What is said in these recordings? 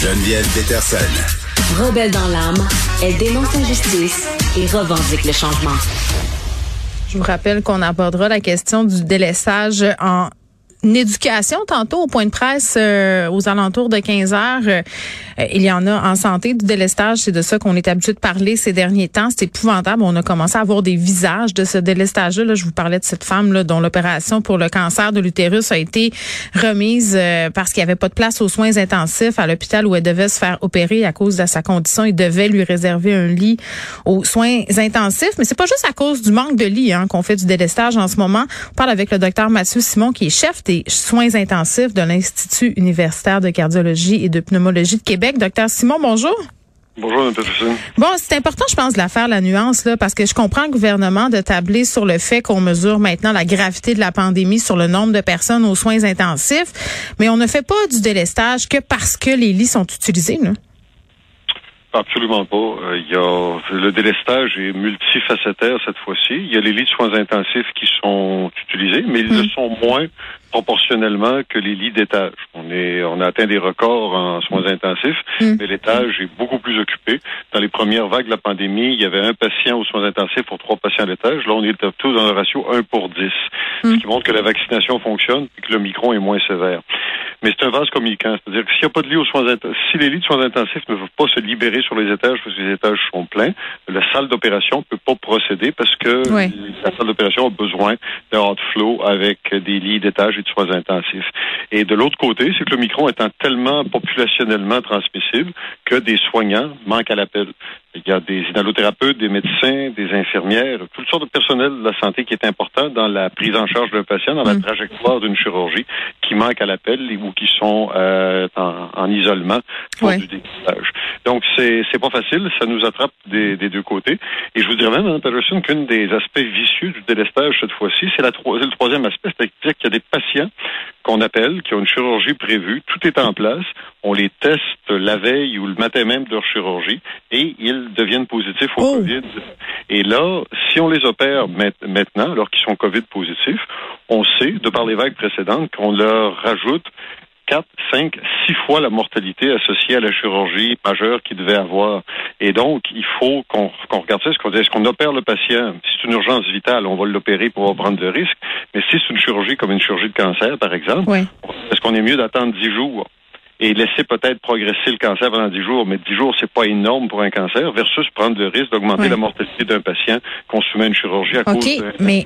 Geneviève Peterson. Rebelle dans l'âme, elle dénonce l'injustice et revendique le changement. Je vous rappelle qu'on abordera la question du délaissage en une éducation tantôt au point de presse euh, aux alentours de 15 heures. Euh, il y en a en santé du délestage, c'est de ça qu'on est habitué de parler ces derniers temps. C'est épouvantable. On a commencé à avoir des visages de ce délestage-là. je vous parlais de cette femme là, dont l'opération pour le cancer de l'utérus a été remise euh, parce qu'il n'y avait pas de place aux soins intensifs à l'hôpital où elle devait se faire opérer à cause de sa condition. Il devait lui réserver un lit aux soins intensifs. Mais c'est pas juste à cause du manque de lits hein, qu'on fait du délestage en ce moment. On parle avec le docteur Mathieu Simon qui est chef des soins intensifs de l'Institut universitaire de cardiologie et de pneumologie de Québec. Docteur Simon, bonjour. Bonjour, Bon, c'est important, je pense, de la faire, la nuance, là, parce que je comprends le gouvernement de tabler sur le fait qu'on mesure maintenant la gravité de la pandémie sur le nombre de personnes aux soins intensifs, mais on ne fait pas du délestage que parce que les lits sont utilisés, là. Absolument pas. Euh, il y a le délestage est multifacétaire cette fois-ci. Il y a les lits de soins intensifs qui sont utilisés, mais ils le mm. sont moins proportionnellement que les lits d'étage. On est, on a atteint des records en soins intensifs, mm. mais l'étage est beaucoup plus occupé. Dans les premières vagues de la pandémie, il y avait un patient aux soins intensifs pour trois patients à l'étage. Là, on est tous dans le ratio 1 pour 10, ce mm. qui montre que la vaccination fonctionne et que le micron est moins sévère. Mais c'est un vase communicant. C'est-à-dire que s'il n'y a pas de lit aux soins intensifs, si les lits de soins intensifs ne peuvent pas se libérer sur les étages parce que les étages sont pleins, la salle d'opération ne peut pas procéder parce que la salle d'opération a besoin d'un hot flow avec des lits d'étage et de soins intensifs. Et de l'autre côté, c'est que le micron étant tellement populationnellement transmissible que des soignants manquent à l'appel. Il y a des inhalothérapeutes, des médecins, des infirmières, toutes sortes de personnel de la santé qui est important dans la prise en charge d'un patient, dans la mm. trajectoire d'une chirurgie, qui manquent à l'appel ou qui sont euh, en, isolement pour du dépistage. Donc, c'est c'est pas facile, ça nous attrape des, des deux côtés. Et je vous dirais même, Mme Patterson, qu'un des aspects vicieux du délestage cette fois-ci, c'est le troisième aspect, c'est-à-dire qu'il y a des patients qu'on appelle, qui ont une chirurgie prévue, tout est en place, on les teste la veille ou le matin même de leur chirurgie et ils deviennent positifs au oh. COVID. Et là, si on les opère maintenant, alors qu'ils sont COVID positifs, on sait, de par les vagues précédentes, qu'on leur rajoute 4, 5, 6 fois la mortalité associée à la chirurgie majeure qu'il devait avoir. Et donc, il faut qu'on regarde ça. Est-ce qu'on opère le patient? Si c'est une urgence vitale, on va l'opérer pour prendre de risques. Mais si c'est une chirurgie comme une chirurgie de cancer, par exemple, est-ce qu'on est mieux d'attendre 10 jours? Et laisser peut-être progresser le cancer pendant 10 jours, mais 10 jours, c'est pas énorme pour un cancer, versus prendre le risque d'augmenter la mortalité d'un patient qu'on soumet à une chirurgie à cause d'un mais,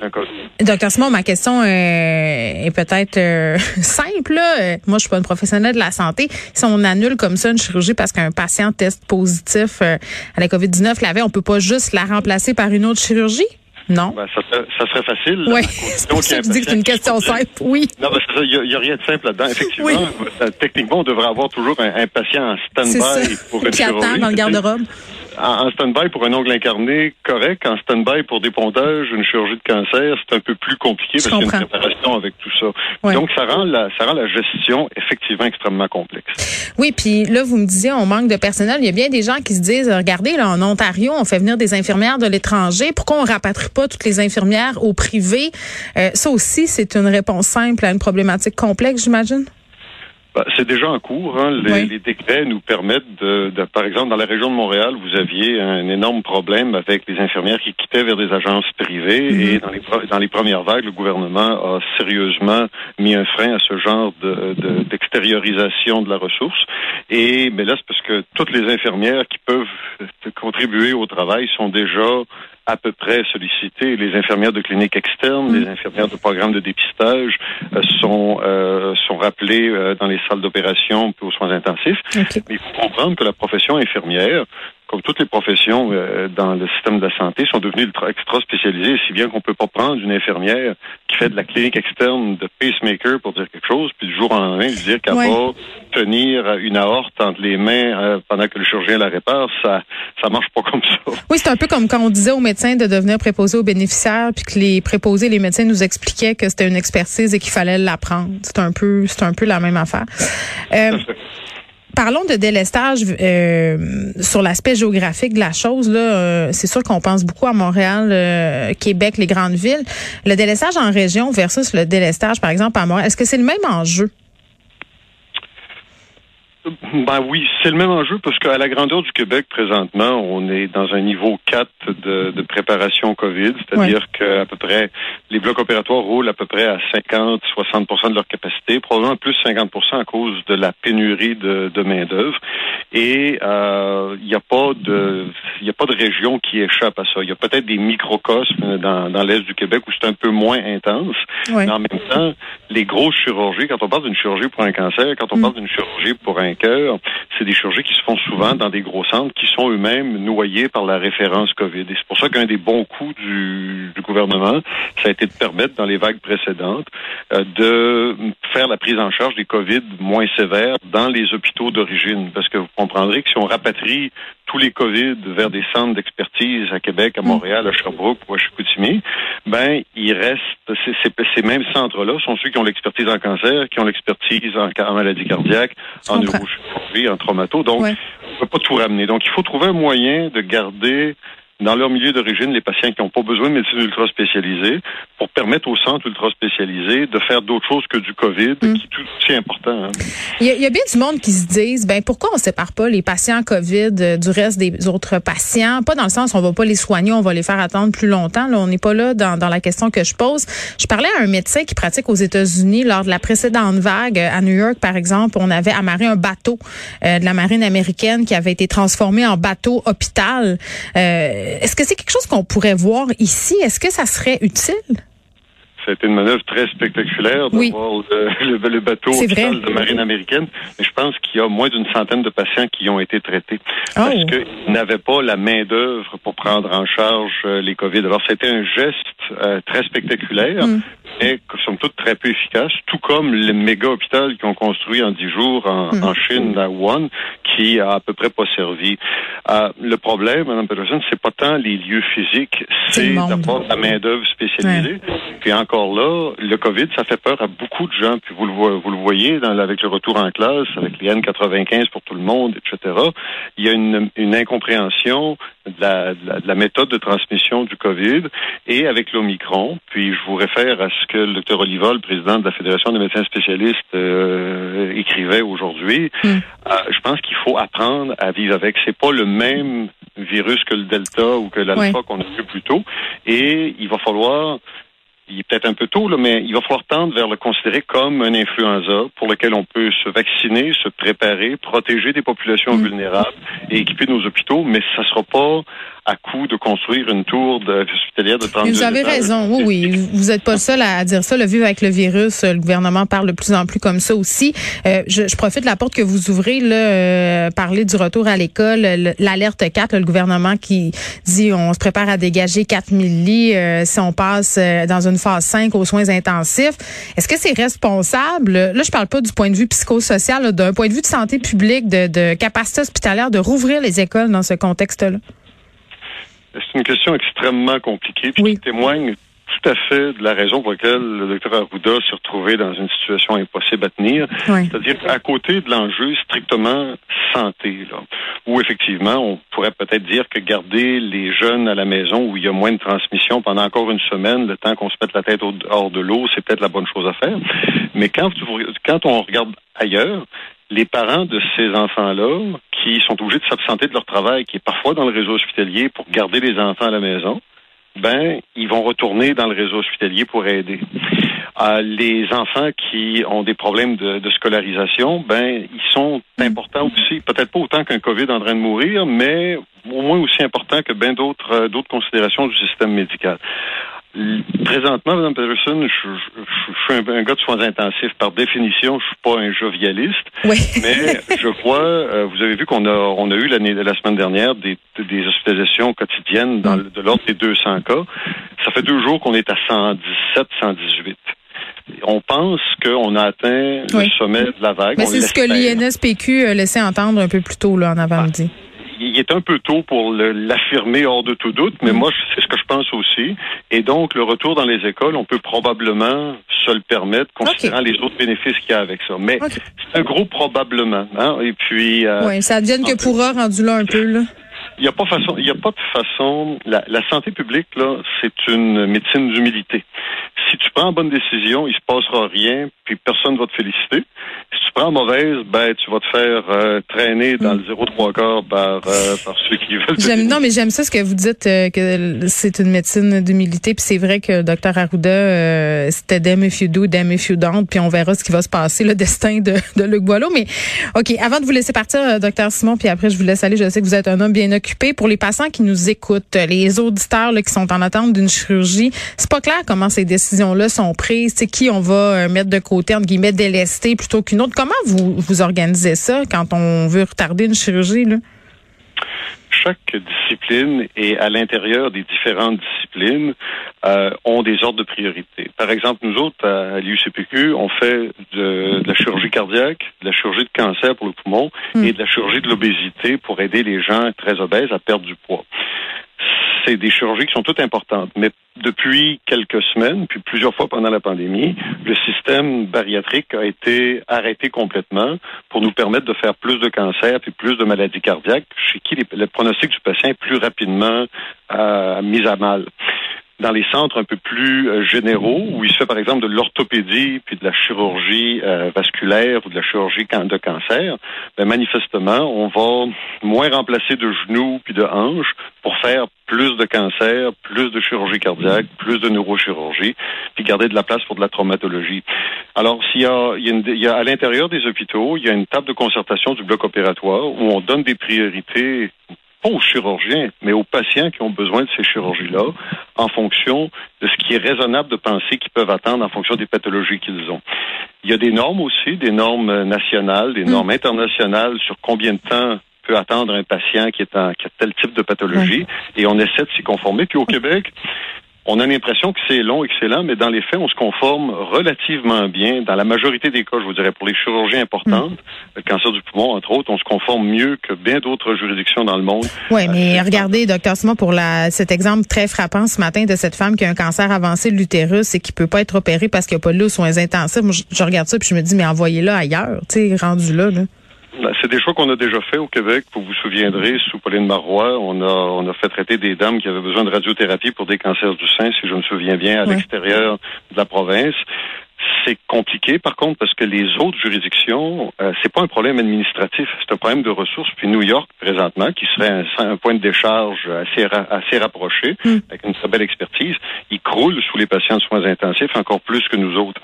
Docteur Simon, ma question euh, est peut-être euh, simple. Là. Moi, je suis pas une professionnelle de la santé. Si on annule comme ça une chirurgie parce qu'un patient teste positif euh, à la COVID-19 la veille, on peut pas juste la remplacer par une autre chirurgie? Non. Ben, ça, serait, ça, serait, facile. Oui, c'est pour ça que je dis que c'est une question simple. Oui. Non, il n'y a, rien de simple là-dedans. Effectivement, techniquement, on devrait avoir toujours un, patient en stand-by pour une Qui attend dans le garde-robe en, stand-by pour un ongle incarné, correct. En stand-by pour des pontages, une chirurgie de cancer, c'est un peu plus compliqué parce qu'il y a une préparation avec tout ça. Donc, ça rend, la, ça rend la gestion effectivement extrêmement complexe. Oui, puis là, vous me disiez, on manque de personnel. Il y a bien des gens qui se disent, regardez, là, en Ontario, on fait venir des infirmières de l'étranger. Pourquoi on rapatrie pas toutes les infirmières au privé? Euh, ça aussi, c'est une réponse simple à une problématique complexe, j'imagine? Bah, c'est déjà en cours. Hein. Les, les, décrets nous permettent de, de, par exemple, dans la région de Montréal, vous aviez un énorme problème avec les infirmières qui quittaient vers des agences privées mhm. et dans les, dans les premières vagues, le gouvernement a sérieusement mis un frein à ce genre d'extériorisation de, de, la ressource. Et mais là, c'est parce que toutes les infirmières qui peuvent contribuer au travail sont déjà à peu près sollicitées. Les infirmières de cliniques externes, les infirmières de programmes de dépistage euh, sont euh, sont rappelées euh, dans les salles d'opération aux soins intensifs. Mais il faut comprendre que la profession infirmière comme toutes les professions euh, dans le système de la santé, sont devenues extra spécialisées, si bien qu'on peut pas prendre une infirmière qui fait de la clinique externe de pacemaker pour dire quelque chose, puis du jour en lendemain dire qu'elle va tenir une aorte entre les mains euh, pendant que le chirurgien la répare, ça ça marche pas comme ça. Oui, c'est un peu comme quand on disait aux médecins de devenir préposés aux bénéficiaires, puis que les préposés, les médecins nous expliquaient que c'était une expertise et qu'il fallait l'apprendre. C'est un peu c'est un peu la même affaire. Euh, Parlons de délestage euh, sur l'aspect géographique de la chose. Là, euh, c'est sûr qu'on pense beaucoup à Montréal, euh, Québec, les grandes villes. Le délestage en région versus le délestage, par exemple, à Montréal, est-ce que c'est le même enjeu? Ben oui, c'est le même enjeu parce qu'à la grandeur du Québec, présentement, on est dans un niveau 4 de, de préparation COVID, c'est-à-dire qu'à peu près, les blocs opératoires roulent à peu près à 50-60% de leur capacité, probablement plus 50% à cause de la pénurie de, de main-d'œuvre. Et euh, il n'y a pas de il a pas de région qui échappe à ça. Il y a peut-être des microcosmes dans, dans l'Est du Québec où c'est un peu moins intense. Mais en même temps, les grosses chirurgies, quand on parle d'une chirurgie pour un cancer, quand on mm. parle d'une chirurgie pour un c'est des chirurgies qui se font souvent dans des gros centres qui sont eux-mêmes noyés par la référence COVID. Et c'est pour ça qu'un des bons coups du, du, gouvernement, ça a été de permettre dans les vagues précédentes euh, de faire la prise en charge des COVID moins sévères dans les hôpitaux d'origine. Parce que vous comprendrez que si on rapatrie tous les COVID vers des centres d'expertise à Québec, à mm. Montréal, à Sherbrooke ou à Chicoutimi, ben, il reste, ces mêmes centres-là sont ceux qui ont l'expertise en cancer, qui ont l'expertise en, en, maladie cardiaque, en en traumato. Donc, on ne peut pas tout ramener. Donc, il faut trouver un moyen de garder dans leur milieu d'origine les patients qui n'ont pas besoin de médecine ultra spécialisée pour permettre aux centres ultra spécialisés de faire d'autres choses que du COVID, mm. qui est tout aussi important. Hein. Il, y a, bien du monde qui se disent, ben pourquoi on sépare pas les patients COVID euh, du reste des autres patients? Pas dans le sens on va pas les soigner, on va les faire attendre plus longtemps. Là, on n'est pas là dans, dans la question que je pose. Je parlais à un médecin qui pratique aux États-Unis lors de la précédente vague à New York, par exemple. On avait amarré un bateau euh, de la marine américaine qui avait été transformé en bateau hôpital. Euh, est-ce que c'est quelque chose qu'on pourrait voir ici? Est-ce que ça serait utile? C'était une manœuvre très spectaculaire de voir le, bateau de marine américaine. Mais je pense qu'il y a moins d'une centaine de patients qui ont été traités parce oh. qu'ils n'avaient pas la main d'œuvre pour prendre en charge euh, les COVID. Alors c'était un geste euh, très spectaculaire, mm. Mais somme toute très peu efficace. Tout comme le méga hôpital qu'ils ont construit en dix jours en, mm. Chine, à Wuhan, qui a à peu près pas servi. Euh, le problème, Mme Peterson, c'est pas tant les lieux physiques, c'est d'avoir la main d'œuvre spécialisée. Puis encore là, le COVID, ça fait peur à beaucoup de gens. Puis vous le, vous le voyez dans, avec le retour en classe, avec les N95 pour tout le monde, etc. Il y a une, une incompréhension de la, de, la, méthode de transmission du COVID et avec l'Omicron. Puis je vous réfère à ce que le docteur Oliva, le président de la Fédération des médecins spécialistes, euh, écrivait aujourd'hui. Hmm. Euh, je pense qu'il faut apprendre à vivre avec. C'est pas le même virus que le Delta ou que l'Alpha qu'on a vu plus tôt. Et il va falloir il est peut-être un peu tôt, là, mais il va falloir tendre vers le considérer comme un influenza pour lequel on peut se vacciner, se préparer, protéger des populations mm. vulnérables et équiper nos hôpitaux, mais ça ne sera pas à coup de construire une tour hospitalière de 32 Vous avez raison, oui, oui. Vous n'êtes pas seul à dire ça. Le vivre avec le virus, le gouvernement parle de plus en plus comme ça aussi. Euh, je, je, profite de la porte que vous ouvrez, là, euh, parler du retour à l'école, l'alerte 4, le gouvernement qui dit on se prépare à dégager 4000 lits euh, si on passe euh, dans une phase 5 aux soins intensifs. Est-ce que c'est responsable? Là, je parle pas du point de vue psychosocial, d'un point de vue de santé publique, de, de capacité hospitalière, de rouvrir les écoles dans ce contexte-là. C'est une question extrêmement compliquée, puis qui témoigne tout à fait de la raison pour laquelle le docteur Arruda s'est retrouvé dans une situation impossible à tenir. C'est-à-dire qu'à côté de l'enjeu strictement santé, là, où effectivement on pourrait peut-être dire que garder les jeunes à la maison où il y a moins de transmission pendant encore une semaine, le temps qu'on se mette la tête hors de l'eau, c'est peut-être la bonne chose à faire. Mais quand, quand on regarde ailleurs, les parents de ces enfants-là qui sont obligés de s'absenter de leur travail, qui est parfois dans le réseau hospitalier pour garder les enfants à la maison, ben, ils vont retourner dans le réseau hospitalier pour aider. Euh, les enfants qui ont des problèmes de, scolarisation, ben, ils sont importants aussi, peut-être pas autant qu'un COVID en train de mourir, mais au moins aussi important que bien d'autres euh, d'autres considérations du système médical. Présentement, Mme Peterson, je, suis un, gars de soins intensifs. Par définition, je suis pas un jovialiste. Oui. mais je crois, euh, vous avez vu qu'on a, on a eu l'année, la semaine dernière des, des hospitalisations quotidiennes dans, de l'ordre des 200 cas. Ça fait deux jours qu'on est à 117, 118 on pense qu'on a atteint le sommet de la vague. Mais c'est ce que l'INSPQ laissait entendre un peu plus tôt là, en avant-midi. Ah il est un peu tôt pour l'affirmer hors de tout doute, mais mm. moi, c'est ce que je pense aussi. Et donc, le retour dans les écoles, on peut probablement se le permettre, considérant les autres bénéfices qu'il y a avec ça. Mais c'est un gros probablement. Hein? Et puis... Euh, oui, ça advienne que pourra rendu là un peu, là. Il n'y a pas façon, il y a pas de façon. La, la santé publique là, c'est une médecine d'humilité. Si tu prends bonne décision, il se passera rien, puis personne va te féliciter. Si tu prends mauvaise, ben tu vas te faire euh, traîner dans le 0,3 quart par, euh, par ceux qui veulent. J'aime non, mais j'aime ça ce que vous dites euh, que c'est une médecine d'humilité, puis c'est vrai que Dr Arruda, c'était damn if you do, damn if you don't, puis on verra ce qui va se passer, le destin de, de Luc Boileau. Mais ok, avant de vous laisser partir, Dr Simon, puis après je vous laisse aller. Je sais que vous êtes un homme bien occupé. Pour les patients qui nous écoutent, les auditeurs là, qui sont en attente d'une chirurgie, c'est pas clair comment ces décisions-là sont prises. C'est qui on va mettre de côté entre guillemets délesté plutôt qu'une autre. Comment vous vous organisez ça quand on veut retarder une chirurgie là? chaque discipline et à l'intérieur des différentes disciplines euh, ont des ordres de priorité. Par exemple, nous autres, à l'UCPQ, on fait de, la chirurgie cardiaque, de la chirurgie de cancer pour le poumon hmm. et de la chirurgie de l'obésité pour aider les gens très obèses à perdre du poids c'est des chirurgies qui sont toutes importantes. Mais depuis quelques semaines, puis plusieurs fois pendant la pandémie, le système bariatrique a été arrêté complètement pour nous permettre de faire plus de cancers et plus de maladies cardiaques, chez qui le pronostic du patient est plus rapidement euh, mis à mal dans les centres un peu plus euh, généraux, où il se fait par exemple de l'orthopédie, puis de la chirurgie euh, vasculaire ou de la chirurgie de cancer, ben, manifestement, on va moins remplacer de genoux puis de hanches pour faire plus de cancer, plus de chirurgie cardiaque, plus de neurochirurgie, puis garder de la place pour de la traumatologie. Alors, s'il y a, a, il y a à l'intérieur des hôpitaux, il y a une table de concertation du bloc opératoire où on donne des priorités pas aux chirurgiens, mais aux patients qui ont besoin de ces chirurgies-là, en fonction de ce qui est raisonnable de penser qu'ils peuvent attendre en fonction des pathologies qu'ils ont. Il y a des normes aussi, des normes nationales, des normes mm. internationales sur combien de temps peut attendre un patient qui, est en, qui a tel type de pathologie, et on essaie de s'y conformer. Puis au Québec, on a l'impression que c'est long, excellent, mais dans les faits, on se conforme relativement bien. Dans la majorité des cas, je vous dirais, pour les chirurgies importantes, le cancer du poumon, entre autres, on se conforme mieux que bien d'autres juridictions dans le monde. Oui, mais euh, regardez, docteur Simon, pour la, cet exemple très frappant ce matin de cette femme qui a un cancer avancé de l'utérus et qui peut pas être opérée parce qu'il n'y a pas de aux soins intensifs. Moi, je, regarde ça puis je me dis, mais envoyez-la ailleurs, tu sais, rendu là. là. Ben, c'est des choix qu'on a déjà fait au Québec. Vous vous souviendrez, sous Pauline Marois, on a, on a fait traiter des dames qui avaient besoin de radiothérapie pour des cancers du sein, si je me souviens bien, à l'extérieur de la province. C'est compliqué, par contre, parce que les autres juridictions, euh, c'est pas un problème administratif, c'est un problème de ressources. Puis New York, présentement, qui serait un, point de décharge assez, assez rapproché, hmm. avec une très belle expertise, il croule sous les patients de soins intensifs encore plus que nous autres.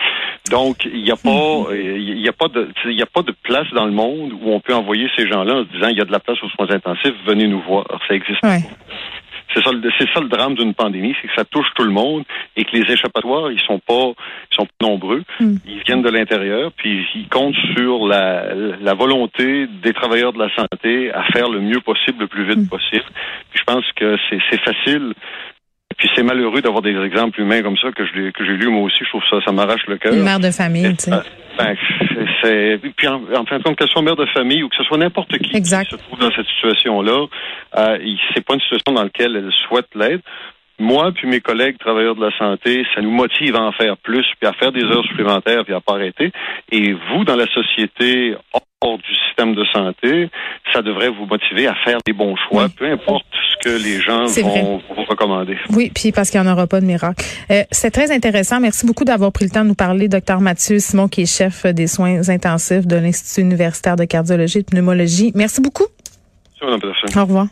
Donc, il n'y a pas, hmm. il y a pas de, il y a pas de place dans le monde où on peut envoyer ces gens-là en se disant, il y a de la place aux soins intensifs, venez nous voir. Alors, ça existe pas. C'est ça, c'est ça le drame d'une pandémie, c'est que ça touche tout le monde et que les échappatoires, ils sont pas, ils sont pas nombreux. Hmm. Ils viennent de l'intérieur, puis ils comptent sur la, la volonté des travailleurs de la santé à faire le mieux possible, le plus vite hmm. possible. Puis je pense que c'est facile puis c'est malheureux d'avoir des exemples humains comme ça que je que j'ai lu moi aussi. Je trouve ça, ça m'arrache le cœur. Une mère de famille, tu sais. Ben, c'est puis en, fin de compte, que ce soit mère de famille ou que ce soit n'importe qui qui se trouve dans cette situation-là, euh, c'est pas une situation dans laquelle elle souhaite l'être moi puis mes collègues travailleurs de la santé, ça nous motive à en faire plus, puis à faire des heures supplémentaires, puis à pas arrêter. Et vous, dans la société hors du système de santé, ça devrait vous motiver à faire des bons choix, peu importe ce que les gens vont vous recommander. Oui, puis parce qu'il n'y en aura pas de miracle. Euh, c'est très intéressant. Merci beaucoup d'avoir pris le temps de nous parler, docteur Mathieu Simon, qui est chef des soins intensifs de l'Institut universitaire de cardiologie et de pneumologie. Merci beaucoup. Merci, Mme Au revoir.